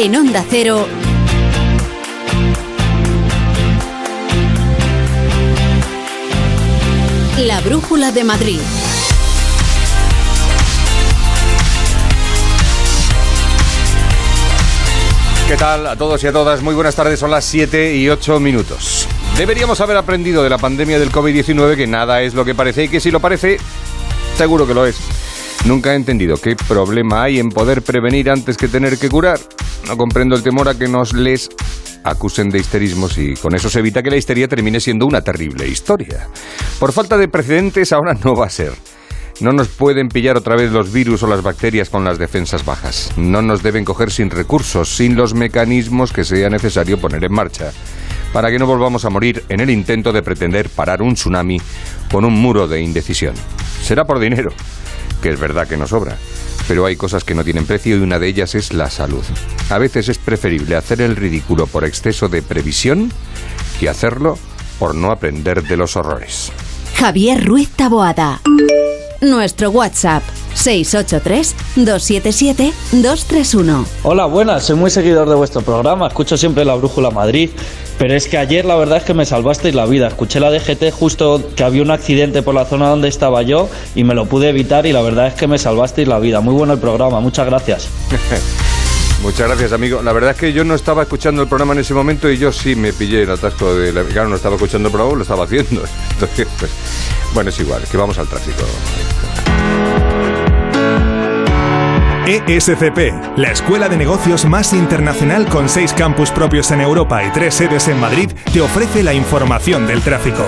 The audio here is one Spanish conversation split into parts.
En Onda Cero. La Brújula de Madrid. ¿Qué tal a todos y a todas? Muy buenas tardes, son las 7 y 8 minutos. Deberíamos haber aprendido de la pandemia del COVID-19 que nada es lo que parece y que si lo parece, seguro que lo es. Nunca he entendido qué problema hay en poder prevenir antes que tener que curar. No comprendo el temor a que nos les acusen de histerismos y con eso se evita que la histeria termine siendo una terrible historia. Por falta de precedentes ahora no va a ser. No nos pueden pillar otra vez los virus o las bacterias con las defensas bajas. No nos deben coger sin recursos, sin los mecanismos que sea necesario poner en marcha, para que no volvamos a morir en el intento de pretender parar un tsunami con un muro de indecisión. Será por dinero, que es verdad que nos sobra, pero hay cosas que no tienen precio y una de ellas es la salud. A veces es preferible hacer el ridículo por exceso de previsión que hacerlo por no aprender de los horrores. Javier Ruiz Taboada. Nuestro WhatsApp 683-277-231. Hola, buenas, soy muy seguidor de vuestro programa, escucho siempre la Brújula Madrid, pero es que ayer la verdad es que me salvasteis la vida, escuché la DGT justo que había un accidente por la zona donde estaba yo y me lo pude evitar y la verdad es que me salvasteis la vida, muy bueno el programa, muchas gracias. Muchas gracias, amigo. La verdad es que yo no estaba escuchando el programa en ese momento y yo sí me pillé el atasco de la... Claro, no estaba escuchando el programa, lo estaba haciendo. Entonces, pues, bueno, es igual, que vamos al tráfico. ESCP, la escuela de negocios más internacional con seis campus propios en Europa y tres sedes en Madrid, te ofrece la información del tráfico.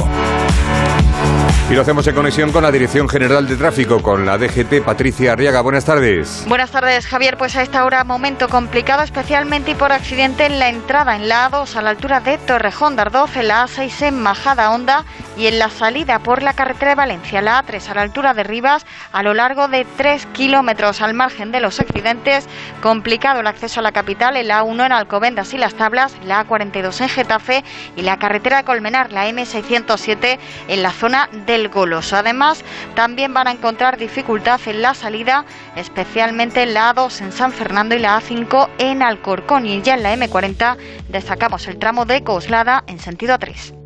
Y lo hacemos en conexión con la Dirección General de Tráfico, con la DGT Patricia Arriaga. Buenas tardes. Buenas tardes, Javier. Pues a esta hora momento complicado, especialmente por accidente en la entrada en la A2 a la altura de Torrejón de en la A6 en Majada Honda y en la salida por la carretera de Valencia, la A3 a la altura de Rivas, a lo largo de 3 kilómetros al margen de los accidentes. Complicado el acceso a la capital, en la A1 en Alcobendas y Las Tablas, la A42 en Getafe y la carretera de Colmenar, la M607 en la zona del Goloso. Además, también van a encontrar dificultad en la salida, especialmente en la A2 en San Fernando y la A5 en Alcorcón. Y ya en la M40 destacamos el tramo de Coslada en sentido A3.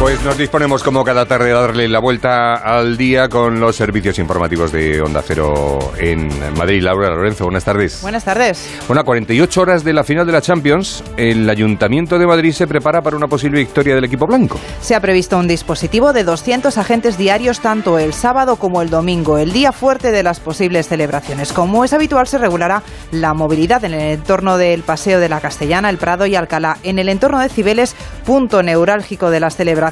Pues nos disponemos como cada tarde a darle la vuelta al día con los servicios informativos de Onda Cero en Madrid. Laura Lorenzo, buenas tardes. Buenas tardes. Bueno, a 48 horas de la final de la Champions, el Ayuntamiento de Madrid se prepara para una posible victoria del equipo blanco. Se ha previsto un dispositivo de 200 agentes diarios tanto el sábado como el domingo, el día fuerte de las posibles celebraciones. Como es habitual, se regulará la movilidad en el entorno del Paseo de la Castellana, el Prado y Alcalá. En el entorno de Cibeles, punto neurálgico de las celebraciones,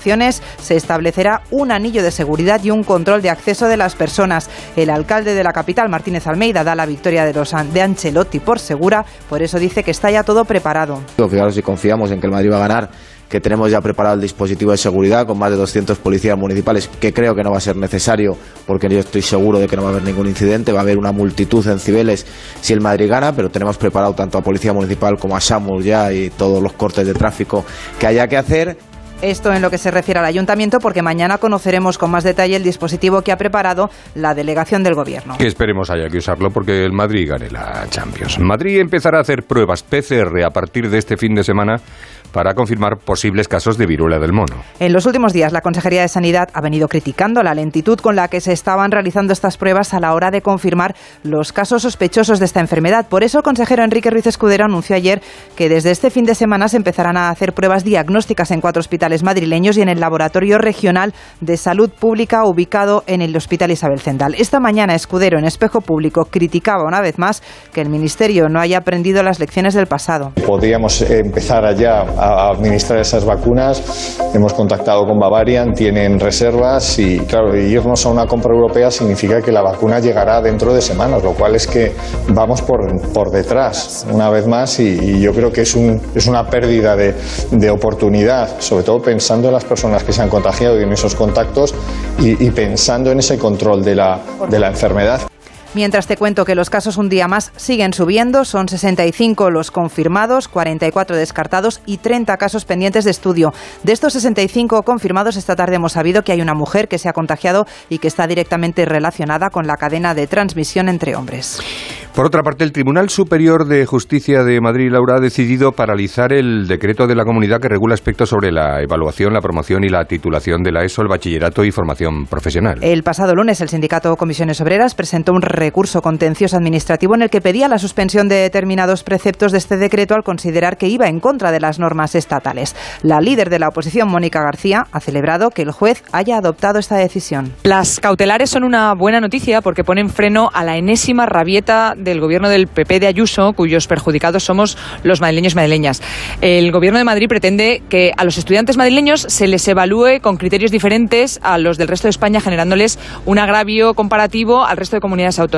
se establecerá un anillo de seguridad y un control de acceso de las personas. El alcalde de la capital, Martínez Almeida, da la victoria de, los, de Ancelotti por segura, por eso dice que está ya todo preparado. Fijaros si confiamos en que el Madrid va a ganar que tenemos ya preparado el dispositivo de seguridad con más de 200 policías municipales, que creo que no va a ser necesario porque yo estoy seguro de que no va a haber ningún incidente, va a haber una multitud en Cibeles si el Madrid gana, pero tenemos preparado tanto a Policía Municipal como a SAMUR ya y todos los cortes de tráfico que haya que hacer. Esto en lo que se refiere al ayuntamiento, porque mañana conoceremos con más detalle el dispositivo que ha preparado la delegación del gobierno. Que esperemos haya que usarlo porque el Madrid gane la Champions. Madrid empezará a hacer pruebas PCR a partir de este fin de semana para confirmar posibles casos de viruela del mono. En los últimos días, la Consejería de Sanidad ha venido criticando la lentitud con la que se estaban realizando estas pruebas a la hora de confirmar los casos sospechosos de esta enfermedad. Por eso, el consejero Enrique Ruiz Escudero anunció ayer que desde este fin de semana se empezarán a hacer pruebas diagnósticas en cuatro hospitales madrileños y en el Laboratorio Regional de Salud Pública ubicado en el Hospital Isabel Zendal. Esta mañana, Escudero, en Espejo Público, criticaba una vez más que el Ministerio no haya aprendido las lecciones del pasado. Podríamos empezar allá a administrar esas vacunas. Hemos contactado con Bavarian, tienen reservas y, claro, irnos a una compra europea significa que la vacuna llegará dentro de semanas, lo cual es que vamos por, por detrás una vez más y, yo creo que es, un, es una pérdida de, de oportunidad, sobre todo pensando en las personas que se han contagiado y en esos contactos y, y pensando en ese control de la, de la enfermedad. Mientras te cuento que los casos un día más siguen subiendo, son 65 los confirmados, 44 descartados y 30 casos pendientes de estudio. De estos 65 confirmados, esta tarde hemos sabido que hay una mujer que se ha contagiado y que está directamente relacionada con la cadena de transmisión entre hombres. Por otra parte, el Tribunal Superior de Justicia de Madrid, Laura, ha decidido paralizar el decreto de la comunidad que regula aspectos sobre la evaluación, la promoción y la titulación de la ESO, el bachillerato y formación profesional. El pasado lunes, el sindicato Comisiones Obreras presentó un recurso contencioso administrativo en el que pedía la suspensión de determinados preceptos de este decreto al considerar que iba en contra de las normas estatales. La líder de la oposición, Mónica García, ha celebrado que el juez haya adoptado esta decisión. Las cautelares son una buena noticia porque ponen freno a la enésima rabieta del gobierno del PP de Ayuso, cuyos perjudicados somos los madrileños y madrileñas. El gobierno de Madrid pretende que a los estudiantes madrileños se les evalúe con criterios diferentes a los del resto de España, generándoles un agravio comparativo al resto de comunidades autónomas.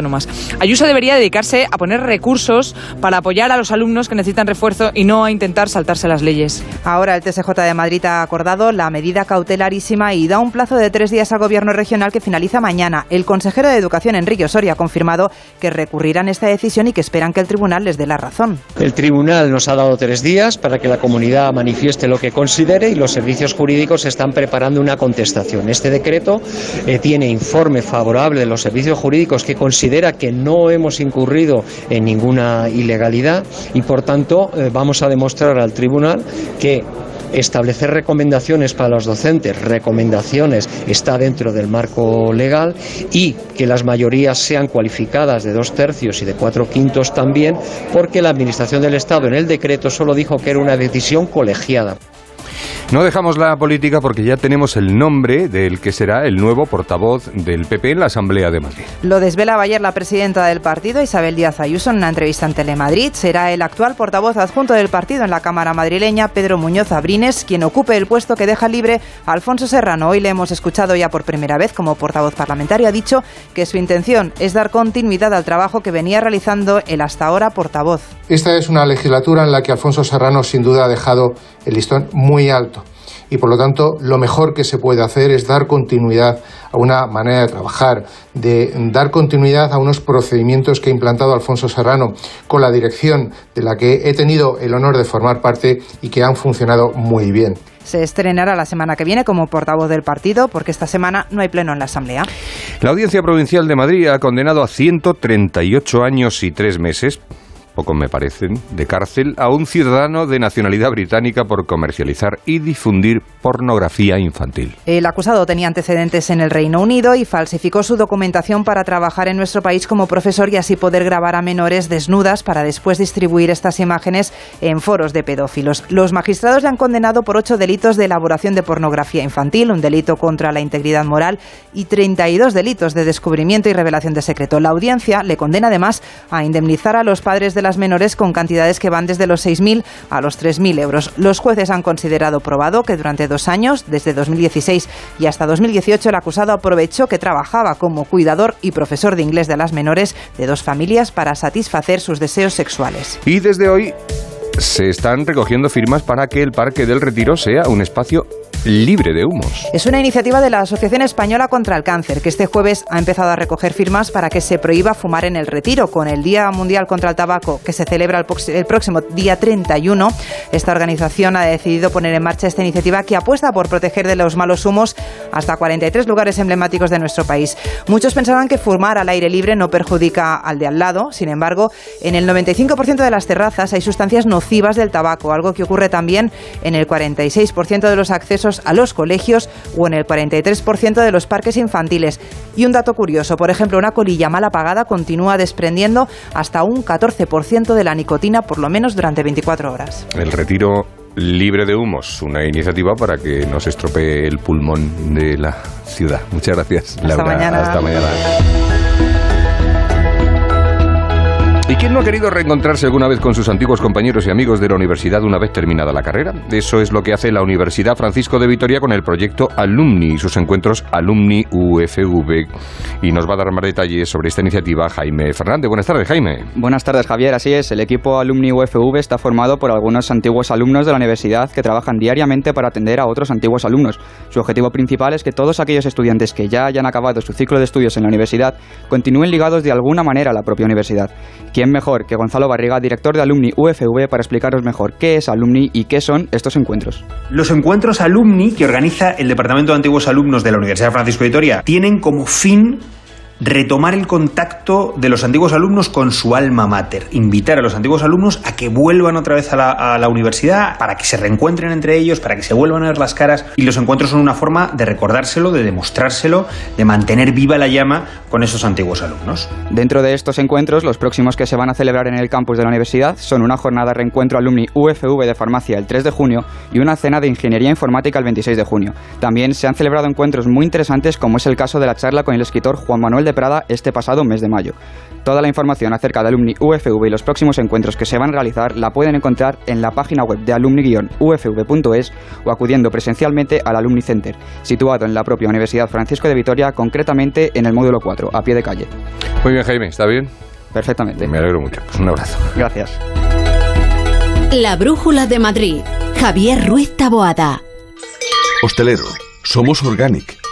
Ayuso debería dedicarse a poner recursos para apoyar a los alumnos que necesitan refuerzo y no a intentar saltarse las leyes. Ahora el TSJ de Madrid ha acordado la medida cautelarísima y da un plazo de tres días al gobierno regional que finaliza mañana. El consejero de Educación, Enrique Osorio, ha confirmado que recurrirán esta decisión y que esperan que el tribunal les dé la razón. El tribunal nos ha dado tres días para que la comunidad manifieste lo que considere y los servicios jurídicos están preparando una contestación. Este decreto eh, tiene informe favorable de los servicios jurídicos que considera que no hemos incurrido en ninguna ilegalidad y por tanto eh, vamos a demostrar al tribunal que establecer recomendaciones para los docentes, recomendaciones está dentro del marco legal y que las mayorías sean cualificadas de dos tercios y de cuatro quintos también, porque la Administración del Estado en el decreto solo dijo que era una decisión colegiada. No dejamos la política porque ya tenemos el nombre del que será el nuevo portavoz del PP en la Asamblea de Madrid. Lo desvelaba ayer la presidenta del partido, Isabel Díaz Ayuso, en una entrevista en Telemadrid. Será el actual portavoz adjunto del partido en la Cámara madrileña, Pedro Muñoz Abrines, quien ocupe el puesto que deja libre a Alfonso Serrano. Hoy le hemos escuchado ya por primera vez como portavoz parlamentario. Ha dicho que su intención es dar continuidad al trabajo que venía realizando el hasta ahora portavoz. Esta es una legislatura en la que Alfonso Serrano sin duda ha dejado el listón muy alto y por lo tanto lo mejor que se puede hacer es dar continuidad a una manera de trabajar, de dar continuidad a unos procedimientos que ha implantado Alfonso Serrano con la dirección de la que he tenido el honor de formar parte y que han funcionado muy bien. Se estrenará la semana que viene como portavoz del partido porque esta semana no hay pleno en la Asamblea. La Audiencia Provincial de Madrid ha condenado a 138 años y tres meses poco me parecen, de cárcel a un ciudadano de nacionalidad británica por comercializar y difundir pornografía infantil. El acusado tenía antecedentes en el Reino Unido y falsificó su documentación para trabajar en nuestro país como profesor y así poder grabar a menores desnudas para después distribuir estas imágenes en foros de pedófilos. Los magistrados le han condenado por ocho delitos de elaboración de pornografía infantil, un delito contra la integridad moral y 32 delitos de descubrimiento y revelación de secreto. La audiencia le condena además a indemnizar a los padres de las menores con cantidades que van desde los 6.000 a los 3.000 euros. Los jueces han considerado probado que durante dos años, desde 2016 y hasta 2018, el acusado aprovechó que trabajaba como cuidador y profesor de inglés de las menores de dos familias para satisfacer sus deseos sexuales. Y desde hoy se están recogiendo firmas para que el Parque del Retiro sea un espacio libre de humos. Es una iniciativa de la Asociación Española contra el Cáncer, que este jueves ha empezado a recoger firmas para que se prohíba fumar en el retiro. Con el Día Mundial contra el Tabaco, que se celebra el, próximo día 31, esta organización ha decidido poner en marcha esta iniciativa que apuesta por proteger de los malos humos hasta 43 lugares emblemáticos de nuestro país. Muchos pensaban que fumar al aire libre no perjudica al de al lado, sin embargo, en el 95% de las terrazas hay sustancias nocivas del tabaco, algo que ocurre también en el 46% de los accesos a los colegios o en el 43% de los parques infantiles. Y un dato curioso, por ejemplo, una colilla mal apagada continúa desprendiendo hasta un 14% de la nicotina por lo menos durante 24 horas. El retiro libre de humos, una iniciativa para que no se estropee el pulmón de la ciudad. Muchas gracias, Hasta Mañana. Hasta mañana. Quién no ha querido reencontrarse alguna vez con sus antiguos compañeros y amigos de la universidad una vez terminada la carrera? Eso es lo que hace la Universidad Francisco de Vitoria con el proyecto Alumni y sus encuentros Alumni UFV. Y nos va a dar más detalles sobre esta iniciativa Jaime Fernández. Buenas tardes, Jaime. Buenas tardes, Javier. Así es, el equipo Alumni UFV está formado por algunos antiguos alumnos de la universidad que trabajan diariamente para atender a otros antiguos alumnos. Su objetivo principal es que todos aquellos estudiantes que ya hayan acabado su ciclo de estudios en la universidad continúen ligados de alguna manera a la propia universidad. ¿Quién mejor que Gonzalo Barriga, director de Alumni UFV, para explicaros mejor qué es Alumni y qué son estos encuentros? Los encuentros Alumni que organiza el Departamento de Antiguos Alumnos de la Universidad Francisco de Vitoria tienen como fin retomar el contacto de los antiguos alumnos con su alma mater, invitar a los antiguos alumnos a que vuelvan otra vez a la, a universidad, para que se reencuentren entre ellos, para que se vuelvan a ver las caras. Y los encuentros son una forma de recordárselo, de demostrárselo, de mantener viva la llama con esos antiguos alumnos. Dentro de estos encuentros, los próximos que se van a celebrar en el campus de la universidad son una jornada reencuentro alumni UFV de farmacia el 3 de junio y una cena de ingeniería informática el 26 de junio. También se han celebrado encuentros muy interesantes como es el caso de la charla con el escritor Juan Manuel de Prada este pasado mes de mayo. Toda la información acerca de Alumni UFV y los próximos encuentros que se van a realizar la pueden encontrar en la página web de alumni-ufv.es o acudiendo presencialmente al Alumni Center, situado en la propia Universidad Francisco de Vitoria, concretamente en el módulo 4, a pie de calle. Muy bien, Jaime, ¿está bien? Perfectamente. Me alegro mucho. Pues un abrazo. Gracias. La Brújula de Madrid. Javier Ruiz Taboada. Hostelero. Somos Organic,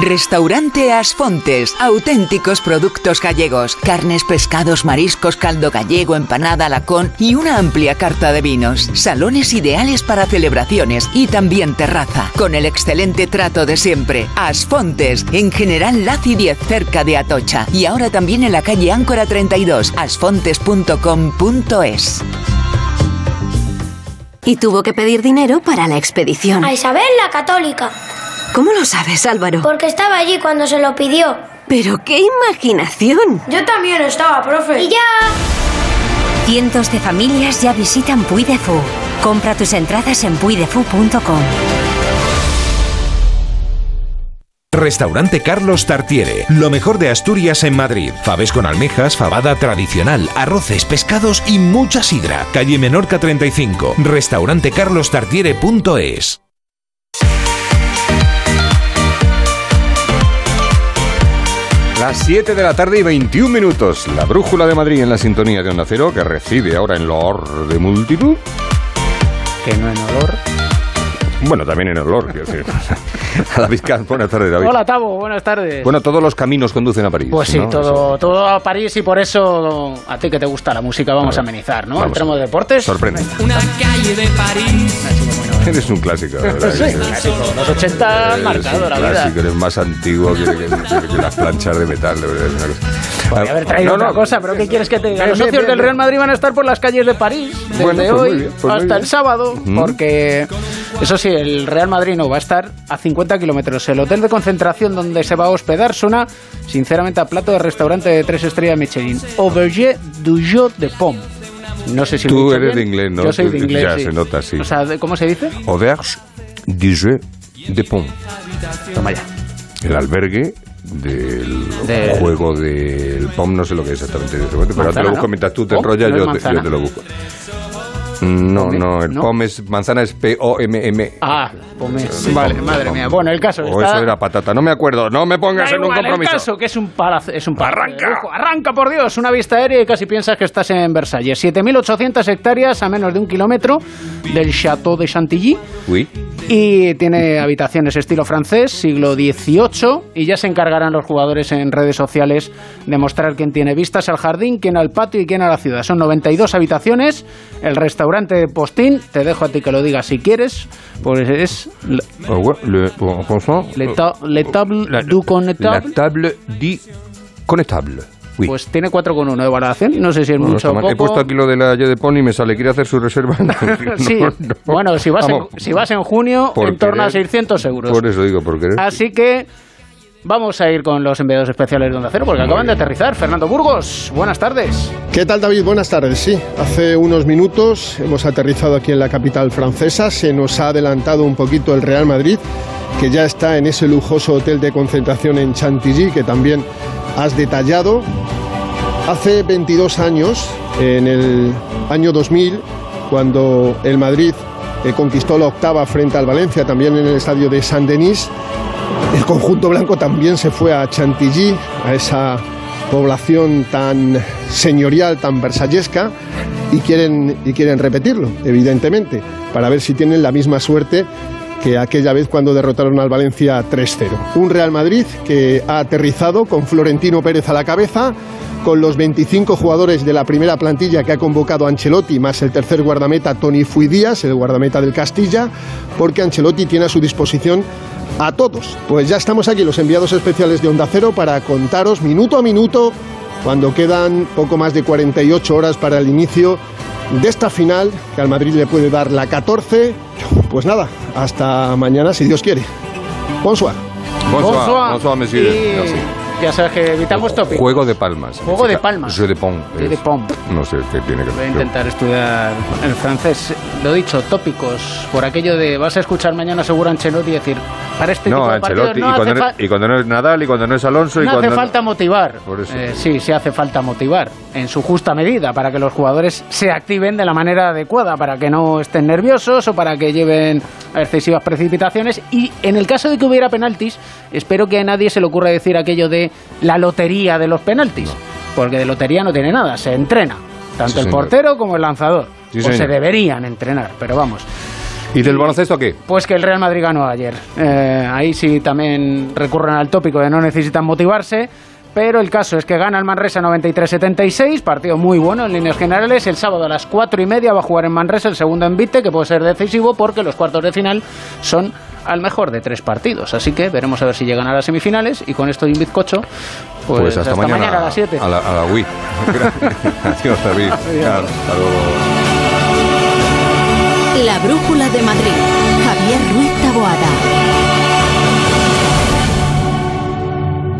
Restaurante Asfontes. Auténticos productos gallegos. Carnes, pescados, mariscos, caldo gallego, empanada, lacón y una amplia carta de vinos. Salones ideales para celebraciones y también terraza. Con el excelente trato de siempre. Asfontes. En General Laci 10 cerca de Atocha. Y ahora también en la calle Áncora 32. asfontes.com.es. Y tuvo que pedir dinero para la expedición. A Isabel la católica. ¿Cómo lo sabes, Álvaro? Porque estaba allí cuando se lo pidió. Pero qué imaginación. Yo también estaba, profe. Y ya. Cientos de familias ya visitan Puy de Fou. Compra tus entradas en puydefou.com. Restaurante Carlos Tartiere, lo mejor de Asturias en Madrid. Faves con almejas, fabada tradicional, arroces, pescados y mucha sidra. Calle Menorca 35. Restaurantecarlostartiere.es. Las 7 de la tarde y 21 minutos. La brújula de Madrid en la sintonía de Onda Cero, que recibe ahora en Loor de multitud. Que no en olor. Bueno, también en olor, quiero decir. A David Kahn, buenas tardes, David. Hola, Tavo, buenas tardes. Bueno, todos los caminos conducen a París. Pues sí, ¿no? todo, todo a París y por eso a ti que te gusta la música vamos a amenizar, ¿no? Vamos. Entramos de deportes. Sorprende. Una calle de París. Eres un clásico, de ¿verdad? Sí, clásico. Los 80 han marcado la vida. clásico, eres más antiguo que, que- que- que las planchas de metal, de verdad. Podría haber traído No, otra no. cosa, pero ¿qué quieres que te diga? Los socios bien, del. Real Madrid van a estar por las calles de París desde Bueno, pues hoy bien, pues hasta el sábado, porque eso sí, el Real Madrid no va a estar a 50 kilómetros. El hotel de concentración donde se va a hospedar suena, sinceramente, a plato de restaurante de tres estrellas Michelin. Auberge du Jeu de Pomme. No sé si lo he Tú dicho eres bien. de inglés, ¿no? Yo soy Tú- de inglés, Ya sí. se nota, sí. O sea, ¿de- ¿cómo se dice? Auberge du Jeu de Pont. Toma ya. El albergue del Del- juego del POM, no sé lo que es exactamente pero ahora te Manzana, lo busco ¿no? mientras tú te POM, enrollas, yo, manzana. yo te lo busco. No, Pome, no, el ¿no? POM es manzana es P-O-M-M. Ah, Pomme. Sí, Vale, madre mía. Bueno, el caso O está... eso era patata, no me acuerdo, no me pongas Da en un igual, compromiso. El caso que es un palacio, es un arranca, arranca por Dios, una vista aérea y casi piensas que estás en Versalles. 7.800 hectáreas a menos de un kilómetro del Château de Chantilly Uy, y tiene habitaciones estilo francés, siglo XVIII y ya se encargarán los jugadores en redes sociales de mostrar quién tiene vistas al jardín, quién al patio y quién a la ciudad. Son 92 habitaciones, el restaurante de Postín, te dejo a ti que lo digas si quieres, pues es le, oh, le, franchement, le ta- le table la, du la connétable. table dit connétable. Uy. pues tiene 4,1 de valoración y no sé si es Bueno, mucho o poco. He puesto aquí lo de la Y de Pony y me sale, quiere hacer su reserva. No, sí, no. bueno, si vas, Vamos, en, si vas en junio, en torno a querer. 600 euros. Por eso digo, por querer. Así que vamos a ir con los enviados especiales de Onda Cero, porque acaban de aterrizar. Fernando Burgos, buenas tardes. ¿Qué tal David? Buenas tardes. Sí, hace unos minutos hemos aterrizado aquí en la capital francesa. Se nos ha adelantado un poquito el Real Madrid, que ya está en ese lujoso hotel de concentración en Chantilly, que también has detallado. Hace 22 años, en el año 2000, cuando el Madrid eh, conquistó la octava frente al Valencia, también en el estadio de Saint-Denis, el conjunto blanco también se fue a Chantilly, a esa población tan señorial, tan versallesca, y quieren, y quieren repetirlo, evidentemente, para ver si tienen la misma suerte que aquella vez cuando derrotaron al Valencia 3-0. Un Real Madrid que ha aterrizado con Florentino Pérez a la cabeza, con los 25 jugadores de la primera plantilla que ha convocado Ancelotti, más el tercer guardameta Tony Fuidías, el guardameta del Castilla, porque Ancelotti tiene a su disposición a todos. Pues ya estamos aquí, los enviados especiales de Onda Cero, para contaros minuto a minuto, cuando quedan poco más de 48 horas para el inicio de esta final, que al Madrid le puede dar la 14. Pues nada, hasta mañana, si Dios quiere. Bonsoir. Bonsoir, bonsoir, monsieur. Y Merci. Ya sabes que evitamos tópicos. Juego de palmas. Juego de palmas. Jeu de pom. Jeu de pom. No sé qué tiene que Voy a ver. intentar estudiar el francés. Lo dicho, tópicos. Por aquello de vas a escuchar mañana seguro a Ancelotti y decir, para este No, tipo de partidos Ancelotti. no y, cuando no, y cuando no es Nadal, y cuando no es Alonso, y no cuando hace falta motivar. Por eso. Eh, sí, sí hace falta motivar en su justa medida para que los jugadores se activen de la manera adecuada, para que no estén nerviosos o para que lleven a excesivas precipitaciones. Y en el caso de que hubiera penaltis, espero que a nadie se le ocurra decir aquello de la lotería de los penaltis, porque de lotería no tiene nada, se entrena. Tanto Sí, el portero como el lanzador. Sí, o se deberían entrenar, pero vamos. ¿Y del baloncesto qué? Pues que el Real Madrid ganó ayer. Eh, ahí sí también recurren al tópico de no necesitan motivarse. Pero el caso es que gana el Manresa 93-76, partido muy bueno en líneas generales. El sábado a las 4 y media va a jugar en Manresa el segundo envite, que puede ser decisivo porque los cuartos de final son al mejor de tres partidos. Así que veremos a ver si llegan a las semifinales. Y con esto de un bizcocho, pues, Pues, hasta, mañana, a las 7. A la, a la Wii. Adiós, David. Claro, hasta luego. Madrid.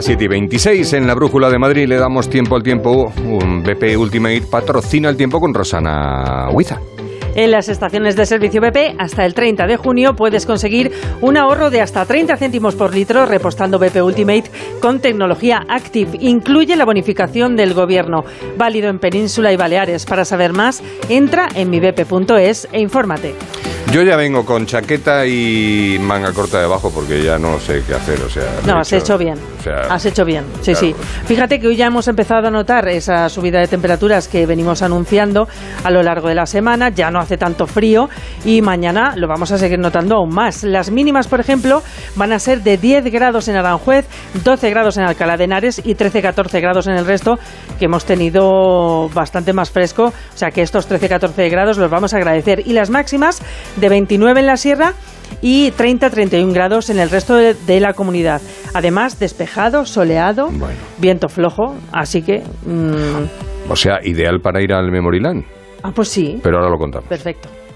Las 7 y 26 en la Brújula de Madrid le damos tiempo al tiempo. Un BP Ultimate patrocina el tiempo con Rosana Huiza. En las estaciones de servicio BP, hasta el 30 de junio puedes conseguir un ahorro de hasta 30 céntimos por litro repostando BP Ultimate con tecnología Active. Incluye la bonificación del gobierno, válido en Península y Baleares. Para saber más, entra en mibp.es e infórmate. Yo ya vengo con chaqueta y manga corta debajo porque ya no sé qué hacer. O sea, No, has hecho bien. o sea, Has hecho bien, sí, claro. sí. Fíjate que hoy ya hemos empezado a notar esa subida de temperaturas que venimos anunciando a lo largo de la semana. Ya no hace tanto frío y mañana lo vamos a seguir notando aún más. Las mínimas, por ejemplo, van a ser de 10 grados en Aranjuez, 12 grados en Alcalá de Henares y 13-14 grados en el resto, que hemos tenido bastante más fresco. O sea que estos 13-14 grados los vamos a agradecer. Y las máximas de 29 en la sierra y 30-31 grados en el resto de, de la comunidad. Además, despejado, soleado, viento flojo, así que... mm, O sea, ideal para ir al Memoriland. ah, pues sí. Pero ahora lo contamos. Perfecto.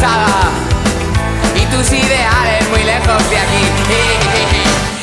cansada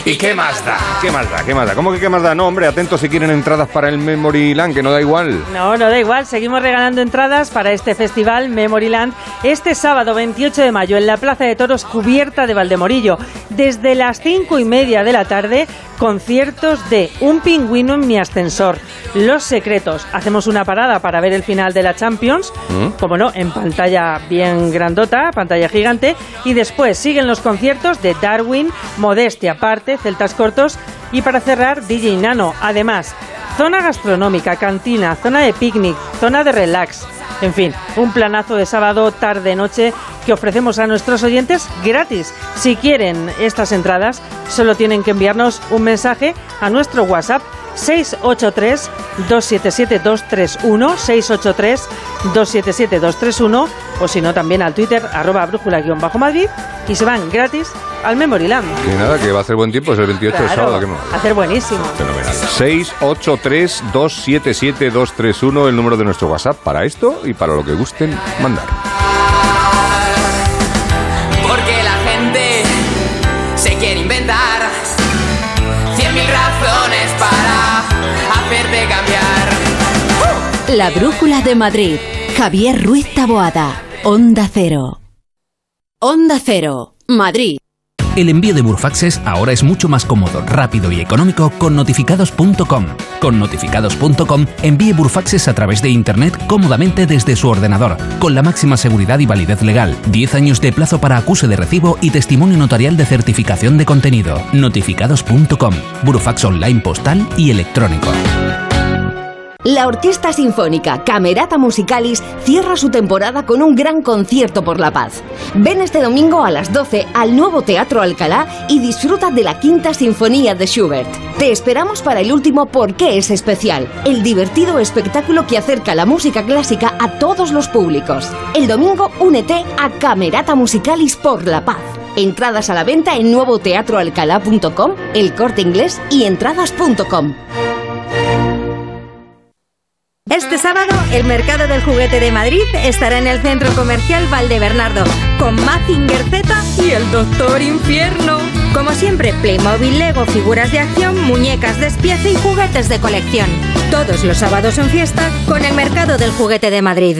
¿Y qué más da? ¿Qué más da? ¿Qué más da? ¿Cómo que qué más da? No, hombre, atentos si quieren entradas para el Memory Land, que no da igual. No, no da igual. Seguimos regalando entradas para este festival Memoryland este sábado 28 de mayo en la Plaza de Toros cubierta de Valdemorillo. Desde las cinco y media de la tarde, conciertos de Un pingüino en mi ascensor, Los Secretos. Hacemos una parada para ver el final de la Champions, ¿Mm? como no, en pantalla bien grandota, pantalla gigante. Y después siguen los conciertos de Darwin, Modestia aparte, Celtas Cortos y para cerrar DJ Nano. Además, zona gastronómica, cantina, zona de picnic, zona de relax. En fin, un planazo de sábado, tarde, noche que ofrecemos a nuestros oyentes gratis. Si quieren estas entradas, solo tienen que enviarnos un mensaje a nuestro WhatsApp 683-277-231, 683-277-231 o si no también al Twitter arroba brújula-madrid y se van gratis al Memoryland. Que nada, que va a hacer buen tiempo, es el 28 de Claro, sábado. que no. a hacer buenísimo. Fenomenal. 683-277-231, el número de nuestro WhatsApp para esto y para lo que gusten mandar. La Brújula de Madrid. Javier Ruiz Taboada. Onda Cero. Onda Cero. Madrid. El envío de Burfaxes ahora es mucho más cómodo, rápido y económico con notificados.com. Con notificados.com envíe Burfaxes a través de Internet cómodamente desde su ordenador, con la máxima seguridad y validez legal, 10 años de plazo para acuse de recibo y testimonio notarial de certificación de contenido. Notificados.com. Burfax online postal y electrónico. La Orquesta Sinfónica Camerata Musicalis cierra su temporada con un gran concierto por la paz. Ven este domingo a las 12 al nuevo Teatro Alcalá y disfruta de la Quinta Sinfonía de Schubert. Te esperamos para el último ¿Por qué es especial? El divertido espectáculo que acerca la música clásica a todos los públicos. El domingo únete a Camerata Musicalis por la paz. Entradas a la venta en nuevoteatroalcalá.com, El Corte Inglés y entradas.com. Este sábado, el Mercado del Juguete de Madrid estará en el Centro Comercial Valdebernardo, con Mazinger Z y el Doctor Infierno. Como siempre, Playmobil Lego, figuras de acción, muñecas de espiece y juguetes de colección. Todos los sábados en fiesta con el Mercado del Juguete de Madrid.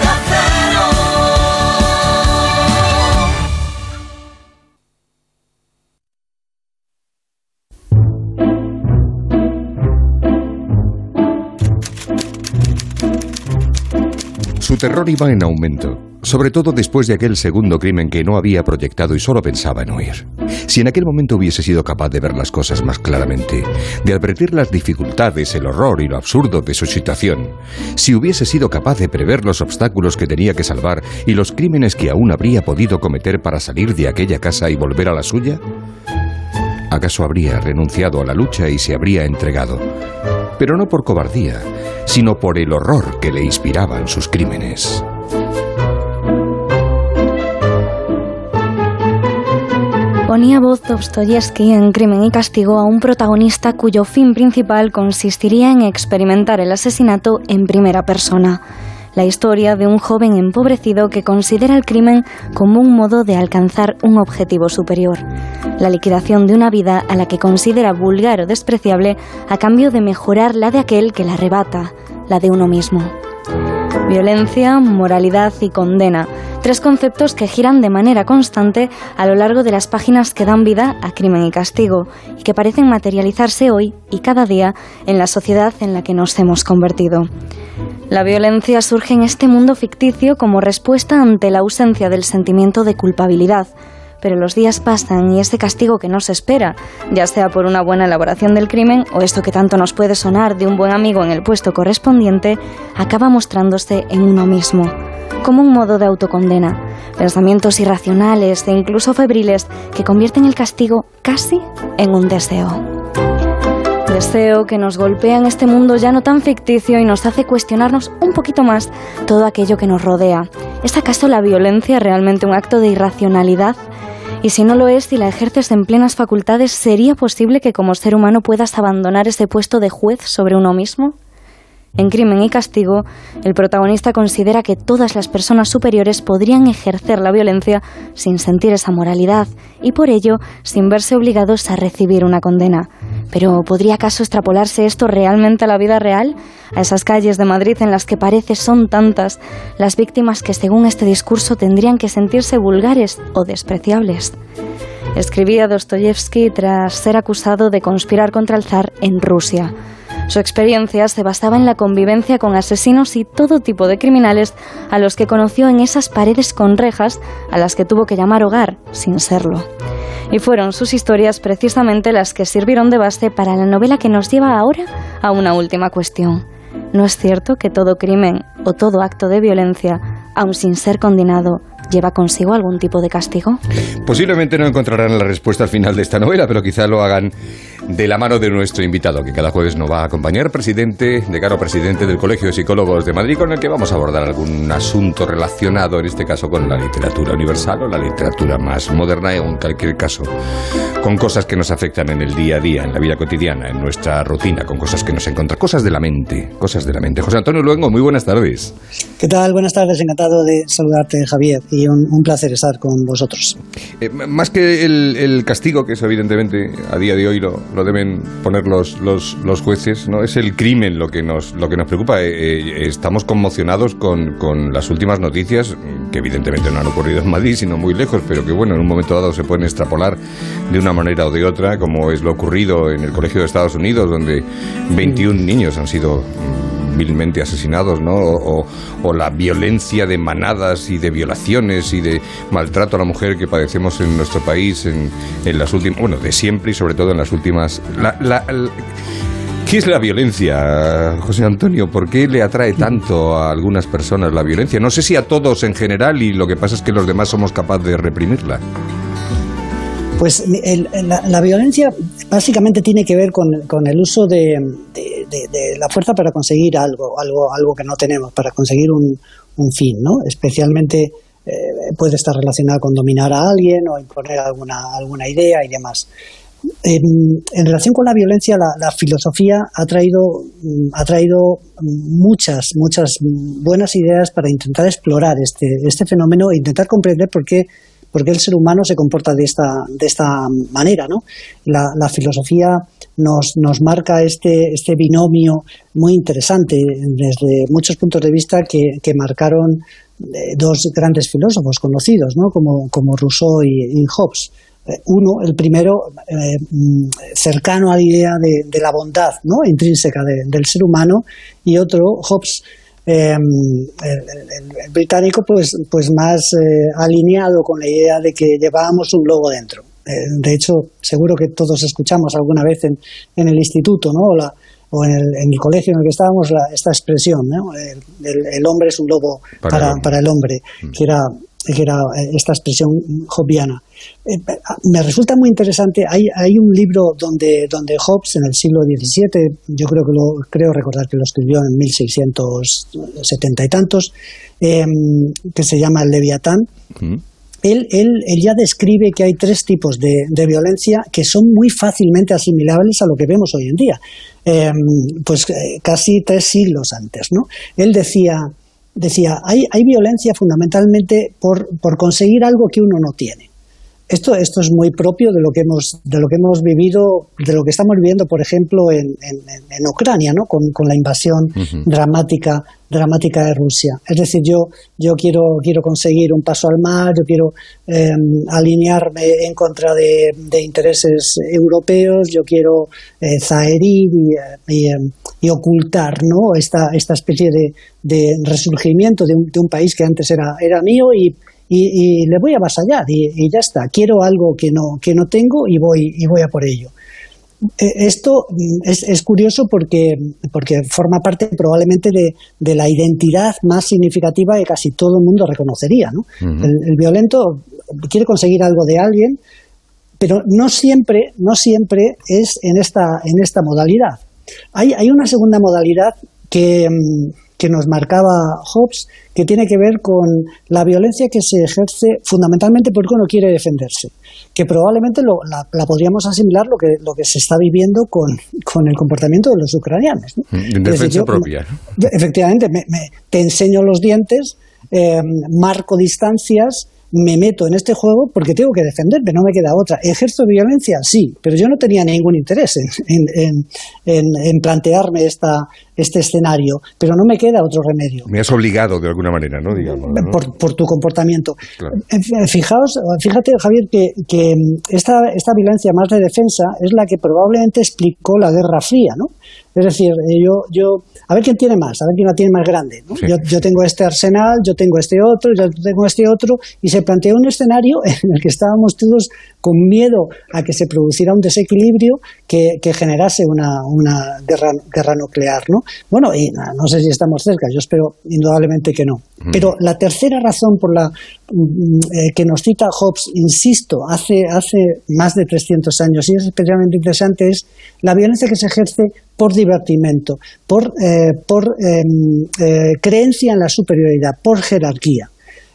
Terror iba en aumento, sobre todo después de aquel segundo crimen que no había proyectado y solo pensaba en huir. Si en aquel momento hubiese sido capaz de ver las cosas más claramente, de advertir las dificultades, el horror y lo absurdo de su situación, si hubiese sido capaz de prever los obstáculos que tenía que salvar y los crímenes que aún habría podido cometer para salir de aquella casa y volver a la suya, ¿acaso habría renunciado a la lucha y se habría entregado? Pero no por cobardía, sino por el horror que le inspiraban sus crímenes. Ponía voz Dostoyevsky en Crimen y Castigo a un protagonista cuyo fin principal consistiría en experimentar el asesinato en primera persona. La historia de un joven empobrecido que considera el crimen como un modo de alcanzar un objetivo superior. La liquidación de una vida a la que considera vulgar o despreciable a cambio de mejorar la de aquel que la arrebata, la de uno mismo. Violencia, moralidad y condena, tres conceptos que giran de manera constante a lo largo de las páginas que dan vida a crimen y castigo y que parecen materializarse hoy y cada día en la sociedad en la que nos hemos convertido. La violencia surge en este mundo ficticio como respuesta ante la ausencia del sentimiento de culpabilidad, pero los días pasan y este castigo que nos espera, ya sea por una buena elaboración del crimen o esto que tanto nos puede sonar de un buen amigo en el puesto correspondiente, acaba mostrándose en uno mismo, como un modo de autocondena, pensamientos irracionales e incluso febriles que convierten el castigo casi en un deseo. Deseo que nos golpea en este mundo ya no tan ficticio y nos hace cuestionarnos un poquito más todo aquello que nos rodea. ¿Es acaso la violencia realmente un acto de irracionalidad? Y si no lo es, si la ejerces en plenas facultades, ¿sería posible que como ser humano puedas abandonar ese puesto de juez sobre uno mismo? En Crimen y Castigo, el protagonista considera que todas las personas superiores podrían ejercer la violencia sin sentir esa moralidad y por ello sin verse obligados a recibir una condena. Pero ¿podría acaso extrapolarse esto realmente a la vida real? A esas calles de Madrid en las que parece son tantas las víctimas que según este discurso tendrían que sentirse vulgares o despreciables. Escribía Dostoyevsky tras ser acusado de conspirar contra el zar en Rusia. Su experiencia se basaba en la convivencia con asesinos y todo tipo de criminales a los que conoció en esas paredes con rejas a las que tuvo que llamar hogar sin serlo. Y fueron sus historias precisamente las que sirvieron de base para la novela que nos lleva ahora a una última cuestión. ¿No es cierto que todo crimen o todo acto de violencia, aun sin ser condenado, lleva consigo algún tipo de castigo? Posiblemente no encontrarán la respuesta al final de esta novela, pero quizá lo hagan de la mano de nuestro invitado, que cada jueves nos va a acompañar, presidente, decano presidente del Colegio de Psicólogos de Madrid, con el que vamos a abordar algún asunto relacionado, en este caso, con la literatura universal o la literatura más moderna, en cualquier caso, con cosas que nos afectan en el día a día, en la vida cotidiana, en nuestra rutina, con cosas que nos encontramos, cosas de la mente, cosas de la mente. José Antonio Luengo, muy buenas tardes. ¿Qué tal? Buenas tardes, encantado de saludarte, Javier, y un, placer estar con vosotros. Eh, más que el, castigo, que es evidentemente a día de hoy lo, lo deben poner los, los, los, jueces, ¿no? Es el crimen lo que nos, lo que nos preocupa. Eh, eh, estamos conmocionados con, con, las últimas noticias, que evidentemente no han ocurrido en Madrid, sino muy lejos, pero que bueno, en un momento dado se pueden extrapolar de una manera o de otra, como es lo ocurrido en el Colegio de Estados Unidos, donde 21 niños han sido mm, vilmente asesinados, ¿no? O, o, la violencia de manadas y de violaciones y de maltrato a la mujer que padecemos en nuestro país en, en las últimas, bueno, de siempre y sobre todo en las últimas... La, ¿Qué es la violencia, José Antonio? ¿Por qué le atrae tanto a algunas personas la violencia? No sé si a todos en general y lo que pasa es que los demás somos capaces de reprimirla. Pues la, violencia básicamente tiene que ver con, el uso de, la fuerza para conseguir algo, algo, algo que no tenemos, para conseguir un, fin, ¿no? Especialmente eh, puede estar relacionada con dominar a alguien o imponer alguna, alguna idea y demás. En, relación con la violencia, la, filosofía ha traído, ha traído muchas, muchas buenas ideas para intentar explorar este, este fenómeno e intentar comprender por qué por qué el ser humano se comporta de esta, de esta manera. ¿no? La, filosofía nos, nos marca este, este binomio muy interesante desde muchos puntos de vista que, que marcaron eh, dos grandes filósofos conocidos, ¿no? como, como Rousseau y, Hobbes. Eh, uno, el primero, eh, mm, cercano a la idea de, de la bondad ¿no? intrínseca del ser humano, y otro, Hobbes, eh, el, británico pues, pues más alineado con la idea de que llevábamos un lobo dentro. de hecho, seguro que todos escuchamos alguna vez en, en el instituto, ¿no? O, la, o en, el, en, el, colegio en el que estábamos esta expresión, ¿no? el, hombre es un lobo para, para, el, hombre, mm. que era que era eh, esta expresión hobbiana. Eh, me resulta muy interesante, hay, hay un libro donde, donde Hobbes en el siglo XVII, yo creo que lo creo recordar que lo escribió en 1670 y tantos, em, que se llama El Leviatán. Él, él, él, ya describe que hay tres tipos de, de, violencia que son muy fácilmente asimilables a lo que vemos hoy en día, em, pues eh, casi tres siglos antes. ¿no? Él decía, decía, hay, hay violencia fundamentalmente por, por conseguir algo que uno no tiene. Esto, esto es muy propio de lo que hemos, de lo que hemos vivido, de lo que estamos viviendo, por ejemplo, en, en, Ucrania, ¿no? con, con la invasión dramática, dramática de Rusia. Es decir, yo, yo quiero, quiero conseguir un paso al mar, yo quiero em, alinearme en contra de, de, intereses europeos, yo quiero eh, zaherir y, em, y, ocultar ¿no? esta, esta especie de, de resurgimiento de un, de un, país que antes era, era mío y y, le voy a avasallar y, y, ya está. Quiero algo que no, que no tengo y voy, y voy a por ello. E, esto mm, es, es, curioso porque, porque forma parte probablemente de, de, la identidad más significativa que casi todo el mundo reconocería. ¿no? el, el, violento quiere conseguir algo de alguien, pero no siempre, no siempre es en esta, en esta modalidad. Hay, hay una segunda modalidad que, mm, que nos marcaba Hobbes, que tiene que ver con la violencia que se ejerce fundamentalmente porque uno quiere defenderse, que probablemente lo, la, la, podríamos asimilar lo que, lo que se está viviendo con, con el comportamiento de los ucranianos. ¿no? Mm, en defensa yo, propia. Efectivamente, me, me, te enseño los dientes, eh, marco distancias, me meto en este juego porque tengo que defenderme, no me queda otra. ¿Ejerzo violencia? Sí, pero yo no tenía ningún interés en, en, en, plantearme esta, este escenario, pero no me queda otro remedio. Me has obligado de alguna manera, ¿no? Digamos, ¿no? Por, por, tu comportamiento. Claro. Fijaos, fíjate, Javier, que, que esta, esta violencia más de defensa es la que probablemente explicó la Guerra Fría, ¿no? Es decir, yo, yo a ver quién tiene más, a ver quién la tiene más grande. ¿no? Sí. Yo, yo, tengo este arsenal, yo tengo este otro, yo tengo este otro, y se planteó un escenario en el que estábamos todos con miedo a que se produciera un desequilibrio que, que generase una, una guerra, guerra, nuclear. ¿no? Bueno, y no sé si estamos cerca, yo espero indudablemente que no. Mm. Pero la tercera razón por la eh, que nos cita Hobbes, insisto, hace, hace más de 300 años, y es especialmente interesante, es la violencia que se ejerce por divertimento, por, eh, por eh, eh, creencia en la superioridad, por jerarquía.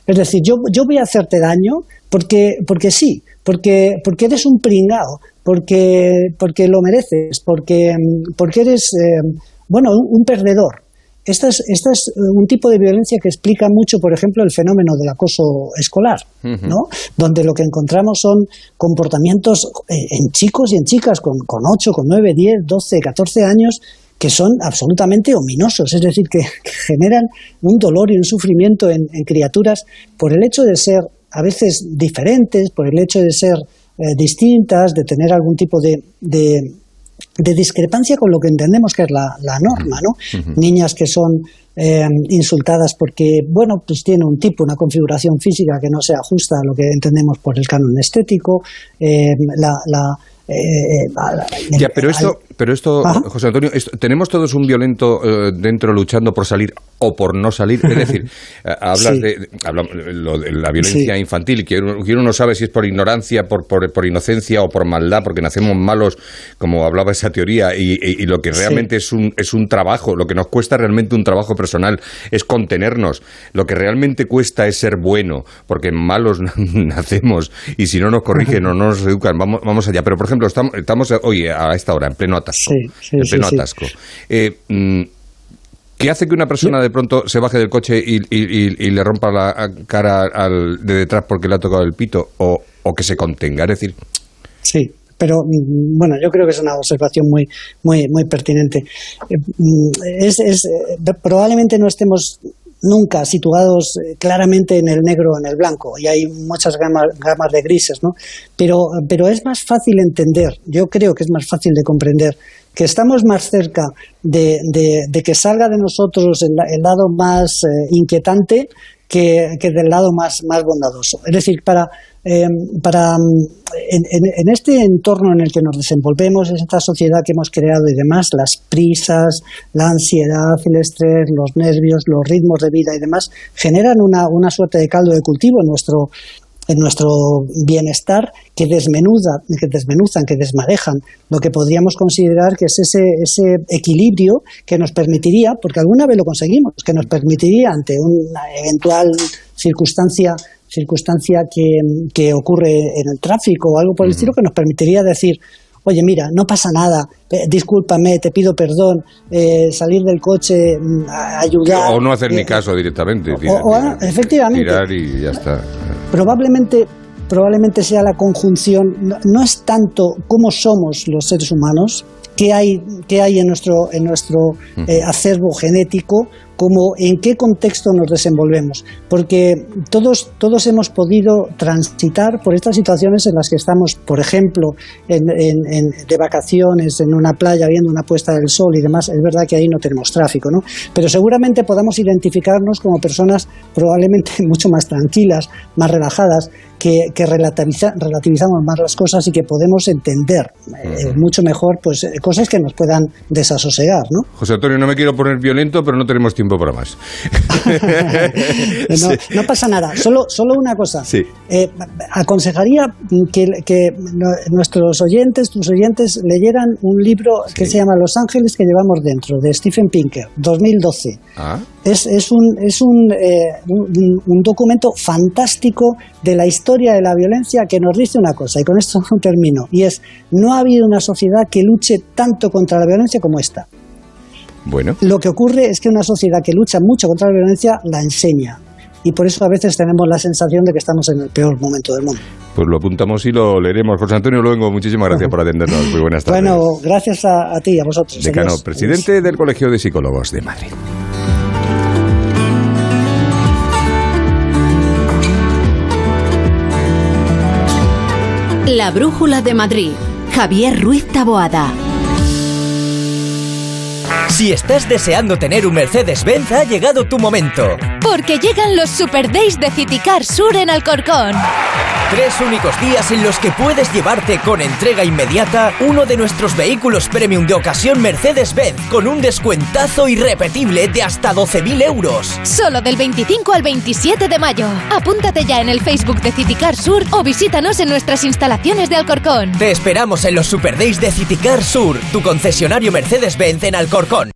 Es decir, yo, yo voy a hacerte daño porque, porque sí, porque, porque eres un pringao, porque, porque lo mereces, porque, porque eres, eh, bueno, un, un perdedor. Esta es, esta es, un tipo de violencia que explica mucho, por ejemplo, el fenómeno del acoso escolar, uh -huh. ¿no? Donde lo que encontramos son comportamientos en chicos y en chicas con, con 8, con 9, 10, 12, 14 años que son absolutamente ominosos, es decir, que, que generan un dolor y un sufrimiento en, en, criaturas por el hecho de ser a veces diferentes, por el hecho de ser eh, distintas, de tener algún tipo de, de de discrepancia con lo que entendemos que es la, la norma, ¿no? Uh -huh. Niñas que son eh, insultadas porque, bueno, pues tiene un tipo, una configuración física que no se ajusta a lo que entendemos por el canon estético, eh, la, la eh, eh ya, pero esto, pero esto, ¿Ajá? José Antonio, esto, tenemos todos un violento eh, dentro luchando por salir o por no salir. Es decir, eh, hablas sí. de, habla, lo, de, la violencia sí. infantil, que uno, que uno, no sabe si es por ignorancia, por, por, por, inocencia o por maldad, porque nacemos malos, como hablaba esa teoría, y, y, y lo que realmente sí. es, un, es un trabajo, lo que nos cuesta realmente un trabajo personal es contenernos. Lo que realmente cuesta es ser bueno, porque malos nacemos y si no nos corrigen o no nos educan, vamos, vamos allá. Pero, por ejemplo, estamos, estamos hoy a esta hora, en pleno atasco. Sí, en pleno atasco. Eh, mm, ¿Qué hace que una persona de pronto se baje del coche y, y, y, y le rompa la cara al, de detrás porque le ha tocado el pito? O, o, que se contenga? Es decir. Sí, pero mm, bueno, yo creo que es una observación muy, muy, muy pertinente. Eh, mm, es, es, probablemente no estemos nunca situados eh, claramente en el negro o en el blanco, y hay muchas gamas, gamas de grises, ¿no? Pero, pero es más fácil entender, yo creo que es más fácil de comprender, que estamos más cerca de, de, que salga de nosotros el, lado más eh, inquietante que, que, del lado más, más bondadoso. Es decir, para, Em, para, en, en, este entorno en el que nos desenvolvemos, en esta sociedad que hemos creado y demás, las prisas, la ansiedad, el estrés, los nervios, los ritmos de vida y demás, generan una, una suerte de caldo de cultivo en nuestro, en nuestro bienestar que desmenuda, que desmenuzan, que desmadejan lo que podríamos considerar que es ese, ese equilibrio que nos permitiría, porque alguna vez lo conseguimos, que nos permitiría ante una eventual circunstancia circunstancia que, ocurre en el tráfico o algo por el estilo que nos permitiría decir, oye, mira, no pasa nada, eh, discúlpame, te pido perdón, eh, salir del coche, mm, ayudar. O no hacer ni eh, caso directamente. o, efectivamente. Tirar y ya está. Probablemente, probablemente sea la conjunción, no, es tanto cómo somos los seres humanos, qué hay, qué hay en nuestro, en nuestro acervo genético como en qué contexto nos desenvolvemos, porque todos, todos hemos podido transitar por estas situaciones en las que estamos, por ejemplo, en, de vacaciones en una playa viendo una puesta del sol y demás, es verdad que ahí no tenemos tráfico, ¿no? Pero seguramente podamos identificarnos como personas probablemente mucho más tranquilas, más relajadas, que, relativizamos más las cosas y que podemos entender eh, mucho mejor pues eh, cosas que nos puedan desasosegar, ¿no? José Antonio, no me quiero poner violento, pero no tenemos tiempo para más. no, pasa nada, solo, solo una cosa. Eh, aconsejaría que, que, nuestros oyentes, tus oyentes, leyeran un libro que se llama Los ángeles que llevamos dentro, de Stephen Pinker, 2012. Ah. Es, es, un, es un, un, un documento fantástico de la historia de la violencia que nos dice una cosa, y con esto termino, y es, no ha habido una sociedad que luche tanto contra la violencia como esta. Bueno. Lo que ocurre es que una sociedad que lucha mucho contra la violencia la enseña. Y por eso a veces tenemos la sensación de que estamos en el peor momento del mundo. Pues lo apuntamos y lo leeremos. José Antonio Luengo, muchísimas gracias por atendernos. Muy buenas tardes. Bueno, gracias a, a ti, a vosotros. Decano, presidente del Colegio de Psicólogos de Madrid. La Brújula de Madrid. Javier Ruiz Taboada. Si estás deseando tener un Mercedes-Benz, ha llegado tu momento. Porque llegan los Super Days de Citicar Sur en Alcorcón. Tres únicos días en los que puedes llevarte con entrega inmediata uno de nuestros vehículos premium de ocasión Mercedes-Benz con un descuentazo irrepetible de hasta 12.000 euros. Solo del 25 al 27 de mayo. Apúntate ya en el Facebook de Citicar Sur o visítanos en nuestras instalaciones de Alcorcón. Te esperamos en los Super Days de Citicar Sur, tu concesionario Mercedes-Benz en Alcorcón.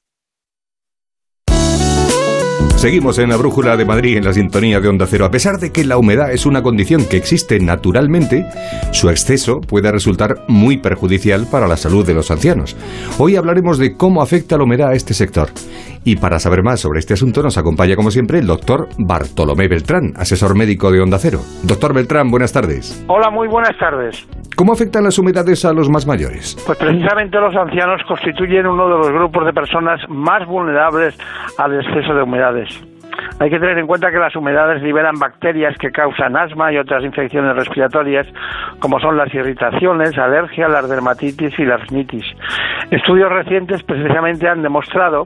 Seguimos en la brújula de Madrid en la sintonía de Onda Cero. A pesar de que la humedad es una condición que existe naturalmente, su exceso puede resultar muy perjudicial para la salud de los ancianos. Hoy hablaremos de cómo afecta la humedad a este sector. Y para saber más sobre este asunto nos acompaña como siempre el doctor Bartolomé Beltrán, asesor médico de Onda Cero. Doctor Beltrán, buenas tardes. Hola, muy buenas tardes. ¿Cómo afectan las humedades a los más mayores? Pues precisamente los ancianos constituyen uno de los grupos de personas más vulnerables al exceso de humedades. Hay que tener en cuenta que las humedades liberan bacterias que causan asma y otras infecciones respiratorias, como son las irritaciones, alergia, las dermatitis y la rinitis. Estudios recientes precisamente han demostrado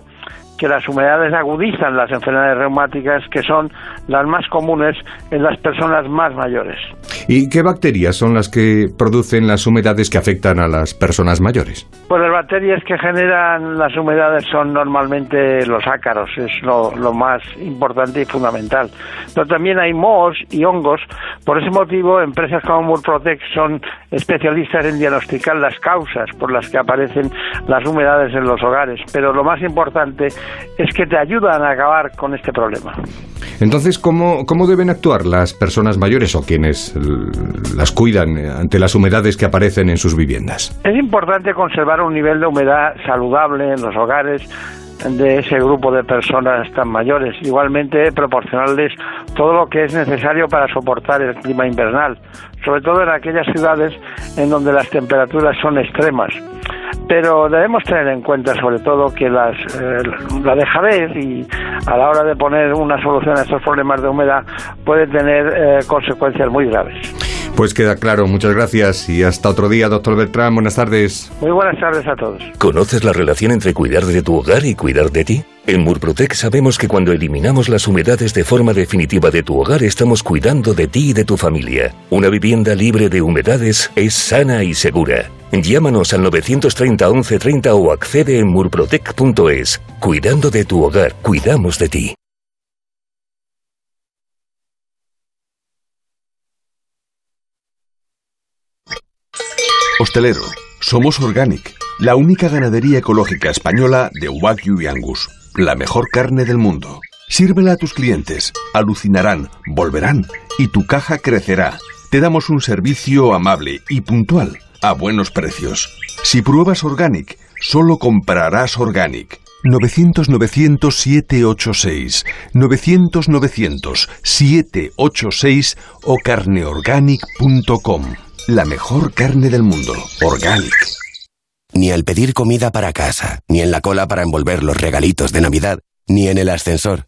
que las humedades agudizan las enfermedades reumáticas que son las más comunes en las personas más mayores. ¿Y qué bacterias son las que producen las humedades que afectan a las personas mayores? Pues las bacterias que generan las humedades son normalmente los ácaros, es lo, lo más importante y fundamental. Pero también hay mohos y hongos. Por ese motivo, empresas como Murprotec son especialistas en diagnosticar las causas por las que aparecen las humedades en los hogares. Pero lo más importante es que te ayudan a acabar con este problema. Entonces, ¿cómo, cómo deben actuar las personas mayores o quienes las cuidan eh, ante las humedades que aparecen en sus viviendas? Es importante conservar un nivel de humedad saludable en los hogares de ese grupo de personas tan mayores. Igualmente, proporcionarles todo lo que es necesario para soportar el clima invernal, sobre todo en aquellas ciudades en donde las temperaturas son extremas. Pero debemos tener en cuenta, sobre todo, que las, eh, la dejadez y a la hora de poner una solución a estos problemas de humedad puede tener eh, consecuencias muy graves. Pues queda claro, muchas gracias y hasta otro día, doctor Beltrán. Buenas tardes. Muy buenas tardes a todos. ¿Conoces la relación entre cuidar de tu hogar y cuidar de ti? En Murprotec sabemos que cuando eliminamos las humedades de forma definitiva de tu hogar estamos cuidando de ti y de tu familia. Una vivienda libre de humedades es sana y segura. Llámanos al 930 1130 o accede en murprotec.es. Cuidando de tu hogar, cuidamos de ti. Hostelero, somos Organic, la única ganadería ecológica española de Wagyu y Angus, la mejor carne del mundo. Sírvela a tus clientes, alucinarán, volverán y tu caja crecerá. Te damos un servicio amable y puntual, a buenos precios. Si pruebas Organic, solo comprarás Organic. 900-900-786, 900-900-786 o carneorganic.com. La mejor carne del mundo, Organic. Ni al pedir comida para casa, ni en la cola para envolver los regalitos de Navidad, ni en el ascensor.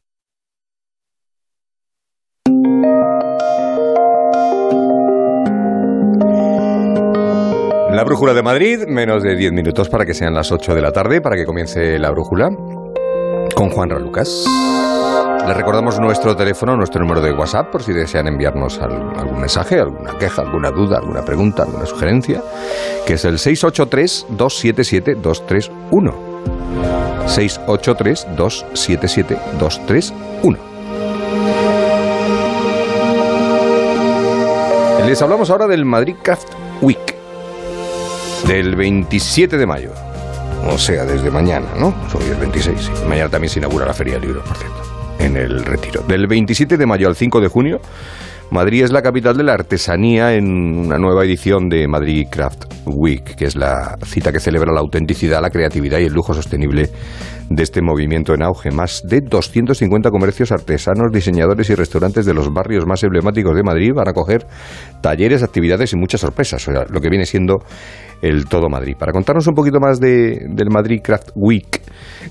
La Brújula de Madrid, menos de 10 minutos para que sean las 8 de la tarde, para que comience la Brújula, con Juan Lucas. Les recordamos nuestro teléfono, nuestro número de WhatsApp, por si desean enviarnos al- algún mensaje, alguna queja, alguna duda, alguna pregunta, alguna sugerencia, que es el 683-277-231. 683-277-231. Les hablamos ahora del Madrid Craft Week, del 27 de mayo. O sea, desde mañana, ¿no? Hoy es 26. sí. Mañana también se inaugura la Feria del Libro, por cierto, en el Retiro. Del 27 de mayo al 5 de junio, Madrid es la capital de la artesanía en una nueva edición de Madrid Craft Week, que es la cita que celebra la autenticidad, la creatividad y el lujo sostenible de este movimiento en auge. Más de 250 comercios artesanos, diseñadores y restaurantes de los barrios más emblemáticos de Madrid van a acoger talleres, actividades y muchas sorpresas, o sea, lo que viene siendo el todo Madrid. Para contarnos un poquito más de, del Madrid Craft Week,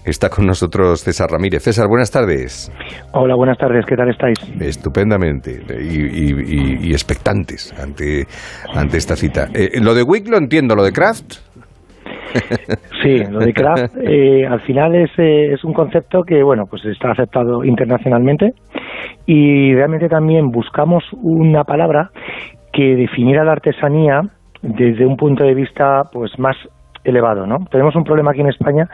está con nosotros César Ramírez. César, buenas tardes. Hola, buenas tardes, ¿qué tal estáis? Estupendamente y, y- y- y expectantes ante, ante esta cita. Eh, lo de Week lo entiendo, lo de Craft. Sí, lo de craft eh, al final es, eh, es un concepto que bueno pues está aceptado internacionalmente y realmente también buscamos una palabra que definiera la artesanía desde un punto de vista pues más elevado, ¿no? Tenemos un problema aquí en España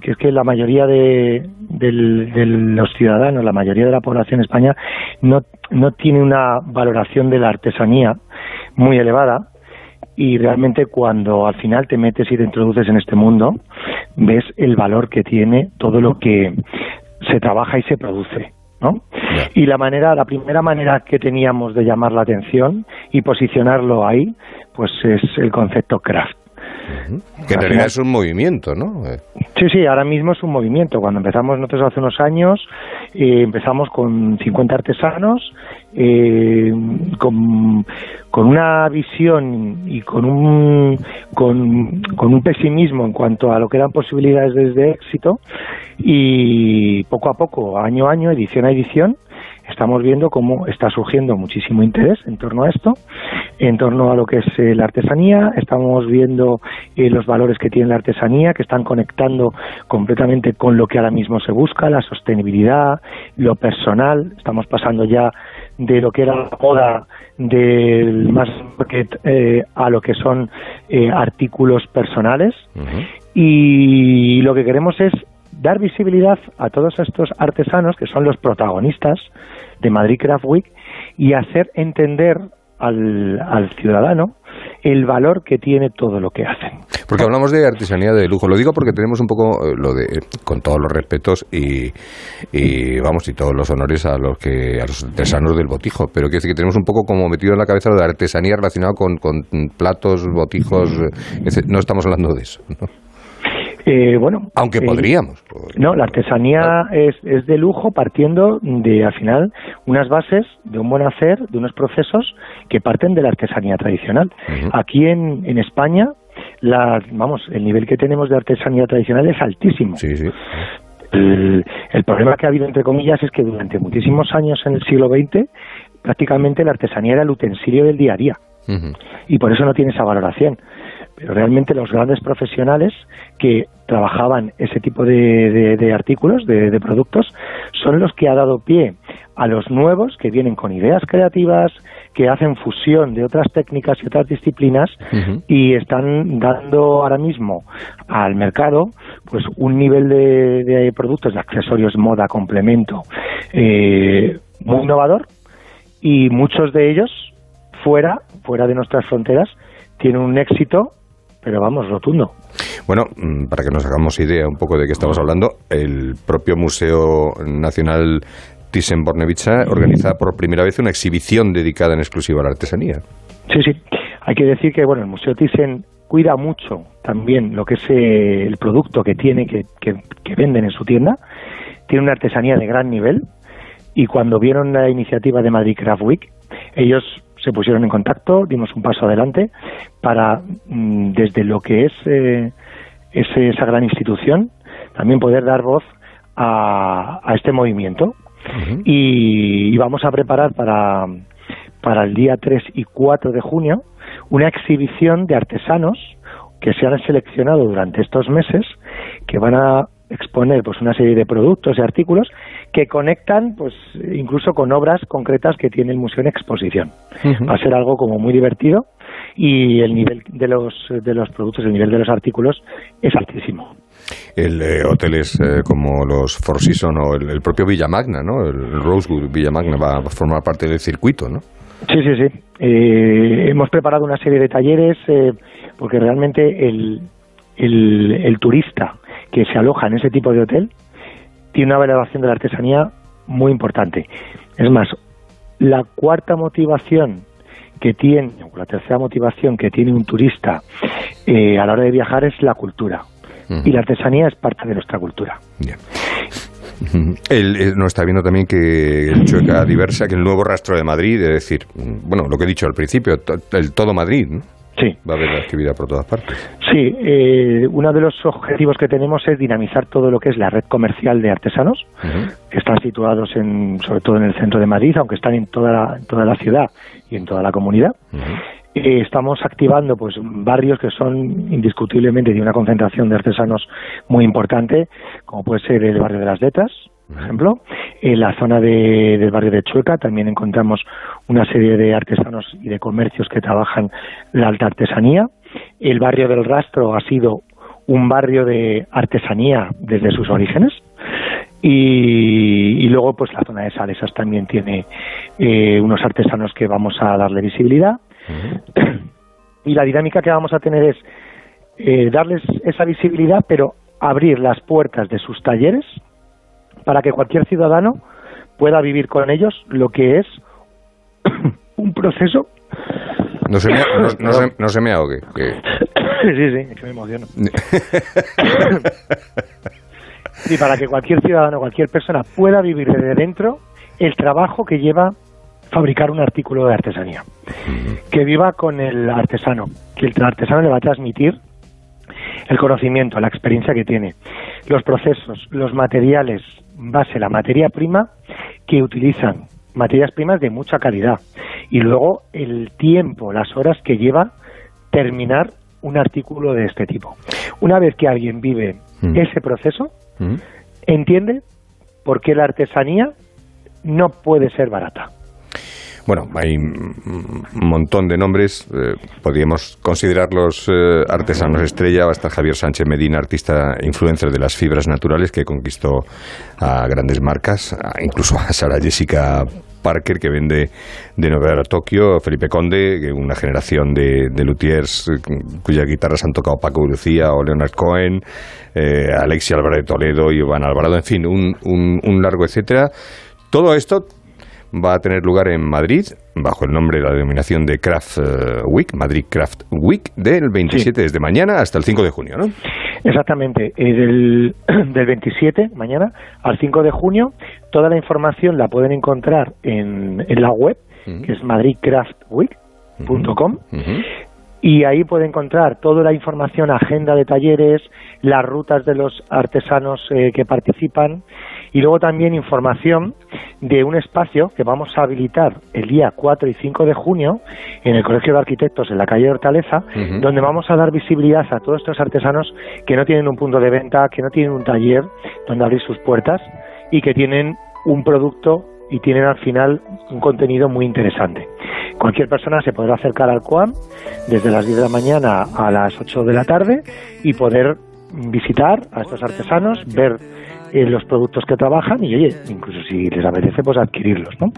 que es que la mayoría de, los ciudadanos, la mayoría de la población en España no, no tiene una valoración de la artesanía muy elevada y realmente cuando al final te metes y te introduces en este mundo ves el valor que tiene todo lo que se trabaja y se produce ¿no? y la manera la primera manera que teníamos de llamar la atención y posicionarlo ahí pues es el concepto craft Que en realidad es un movimiento, ¿no? Sí, sí, ahora mismo es un movimiento. Cuando empezamos nosotros hace unos años, eh, empezamos con 50 artesanos, eh, con, con una visión y con un, con, un pesimismo en cuanto a lo que eran posibilidades de éxito y poco a poco, año a año, edición a edición, estamos viendo cómo está surgiendo muchísimo interés en torno a esto, en torno a lo que es eh, la artesanía, estamos viendo eh, los valores que tiene la artesanía, que están conectando completamente con lo que ahora mismo se busca, la sostenibilidad, lo personal, estamos pasando ya de lo que era la moda del más market eh, a lo que son artículos personales. Y lo que queremos es dar visibilidad a todos estos artesanos que son los protagonistas de Madrid Craft Week y hacer entender al, al, ciudadano el valor que tiene todo lo que hacen. Porque hablamos de artesanía de lujo. Lo digo porque tenemos un poco eh, lo de, con todos los respetos y, y vamos y todos los honores a los que a los artesanos del botijo. Pero que, que tenemos un poco como metido en la cabeza lo de artesanía relacionado con, con platos, botijos. No estamos hablando de eso. ¿no? Eh, bueno, aunque eh, podríamos. No, la artesanía es, es de lujo partiendo de, al final, unas bases de un buen hacer, de unos procesos que parten de la artesanía tradicional. Aquí en, en España, la, vamos, el nivel que tenemos de artesanía tradicional es altísimo. Sí, sí. El, el, problema que ha habido, entre comillas, es que durante muchísimos años en el siglo XX, prácticamente la artesanía era el utensilio del día a día. Y por eso no tiene esa valoración pero realmente los grandes profesionales que trabajaban ese tipo de, artículos, de, productos, son los que ha dado pie a los nuevos que vienen con ideas creativas, que hacen fusión de otras técnicas y otras disciplinas y están dando ahora mismo al mercado pues un nivel de, productos, de accesorios, moda, complemento eh, muy innovador y muchos de ellos fuera, fuera de nuestras fronteras, tienen un éxito pero vamos, rotundo. Bueno, mm, para que nos hagamos idea un poco de qué estamos hablando, el propio Museo Nacional Thyssen-Bornemisza organiza por primera vez una exhibición dedicada en exclusiva a la artesanía. Sí, sí. Hay que decir que bueno, el Museo Thyssen cuida mucho también lo que es eh, el producto que tiene, que, que venden en su tienda. Tiene una artesanía de gran nivel y cuando vieron la iniciativa de Madrid Craft Week, ellos se pusieron en contacto, dimos un paso adelante para, mm, desde lo que es eh, esa gran institución, también poder dar voz a, este movimiento. y, vamos a preparar para, para el día 3 y 4 de junio una exhibición de artesanos que se han seleccionado durante estos meses que van a exponer pues una serie de productos y artículos que conectan pues incluso con obras concretas que tiene el museo en exposición. Va a ser algo como muy divertido y el nivel de los de los productos, el nivel de los artículos es altísimo. El eh, hoteles eh, como los Four Seasons o el, propio Villa Magna, ¿no? El Rosewood Villa Magna va a formar parte del circuito, ¿no? Sí, sí, sí. Eh, hemos preparado una serie de talleres porque realmente el, el, el turista que se aloja en ese tipo de hotel tiene una valoración de la artesanía muy importante. Es más, la cuarta motivación que tiene, o la tercera motivación que tiene un turista eh, a la hora de viajar es la cultura. Y la artesanía es parte de nuestra cultura. Él, nos está viendo también que el Chueca Diversa, que el nuevo rastro de Madrid, es decir, bueno, lo que he dicho al principio, el todo Madrid, ¿no? Sí. Va a haber actividad por todas partes. Sí, eh, uno de los objetivos que tenemos es dinamizar todo lo que es la red comercial de artesanos, que están situados en, sobre todo en el centro de Madrid, aunque están en toda la, toda la ciudad y en toda la comunidad. Eh, estamos activando pues barrios que son indiscutiblemente de una concentración de artesanos muy importante, como puede ser el barrio de las Letras, por ejemplo. En la zona del barrio de Chueca también encontramos una serie de artesanos y de comercios que trabajan la alta artesanía. El barrio del Rastro ha sido un barrio de artesanía desde sus orígenes. Y, luego, pues la zona de Salesas también tiene eh, unos artesanos que vamos a darle visibilidad. Y la dinámica que vamos a tener es eh, darles esa visibilidad, pero abrir las puertas de sus talleres para que cualquier ciudadano pueda vivir con ellos lo que es un proceso. No se me, no, se, me ahogue. sí, sí, es que me emociono. y para que cualquier ciudadano, cualquier persona pueda vivir desde dentro el trabajo que lleva fabricar un artículo de artesanía. que viva con el artesano, que el artesano le va a transmitir el conocimiento, la experiencia que tiene, los procesos, los materiales, base, la materia prima que utilizan, materias primas de mucha calidad, y luego el tiempo, las horas que lleva terminar un artículo de este tipo. Una vez que alguien vive Mm. ese proceso, entiende por qué la artesanía no puede ser barata. Bueno, hay un montón de nombres. eh, podríamos considerarlos eh, artesanos estrella. Va a estar Javier Sánchez Medina, artista influencer de las fibras naturales, que conquistó a grandes marcas, incluso a Sara Jessica Parker, que vende de Nueva York a Tokio, Felipe Conde, una generación de, de luthiers eh, cuyas guitarras han tocado Paco Lucía o Leonard Cohen, eh, Alexia Álvarez de Toledo, Iván Alvarado, en fin, un- un largo etcétera. Todo esto va a tener lugar en Madrid bajo el nombre, la denominación de Craft eh, Week, Madrid Craft Week, del 27 desde mañana hasta el 5 de junio, ¿no? Exactamente, eh, del, del 27, mañana, al 5 de junio, toda la información la pueden encontrar en, en la web, que es madridcraftweek.com, y ahí puede encontrar toda la información, agenda de talleres, las rutas de los artesanos eh, que participan, y luego también información de un espacio que vamos a habilitar el día 4 y 5 de junio en el Colegio de Arquitectos en la calle Hortaleza, donde vamos a dar visibilidad a todos estos artesanos que no tienen un punto de venta, que no tienen un taller donde abrir sus puertas y que tienen un producto y tienen al final un contenido muy interesante. Cualquier persona se podrá acercar al COAM desde las 10 de la mañana a las 8 de la tarde y poder visitar a estos artesanos, ver eh, los productos que trabajan y, oye, incluso si les apetece, pues adquirirlos, ¿no?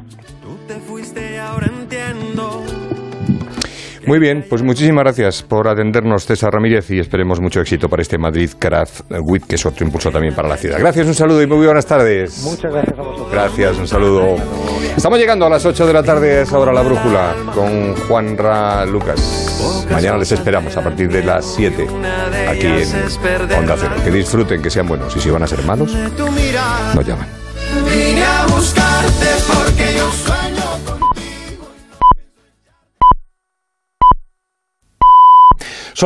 Muy bien, pues muchísimas gracias por atendernos, César Ramírez, y esperemos mucho éxito para este Madrid Craft Week, que es otro impulso también para la ciudad. Gracias, un saludo y muy buenas tardes. Muchas gracias a vosotros. Gracias, un saludo. Estamos llegando a las 8 de la tarde, es ahora la brújula, con Juan Ra Lucas. Mañana les esperamos a partir de las 7, aquí en Onda Cero. Que disfruten, que sean buenos, y si van a ser malos, nos llaman. Vine a buscarte porque yo soy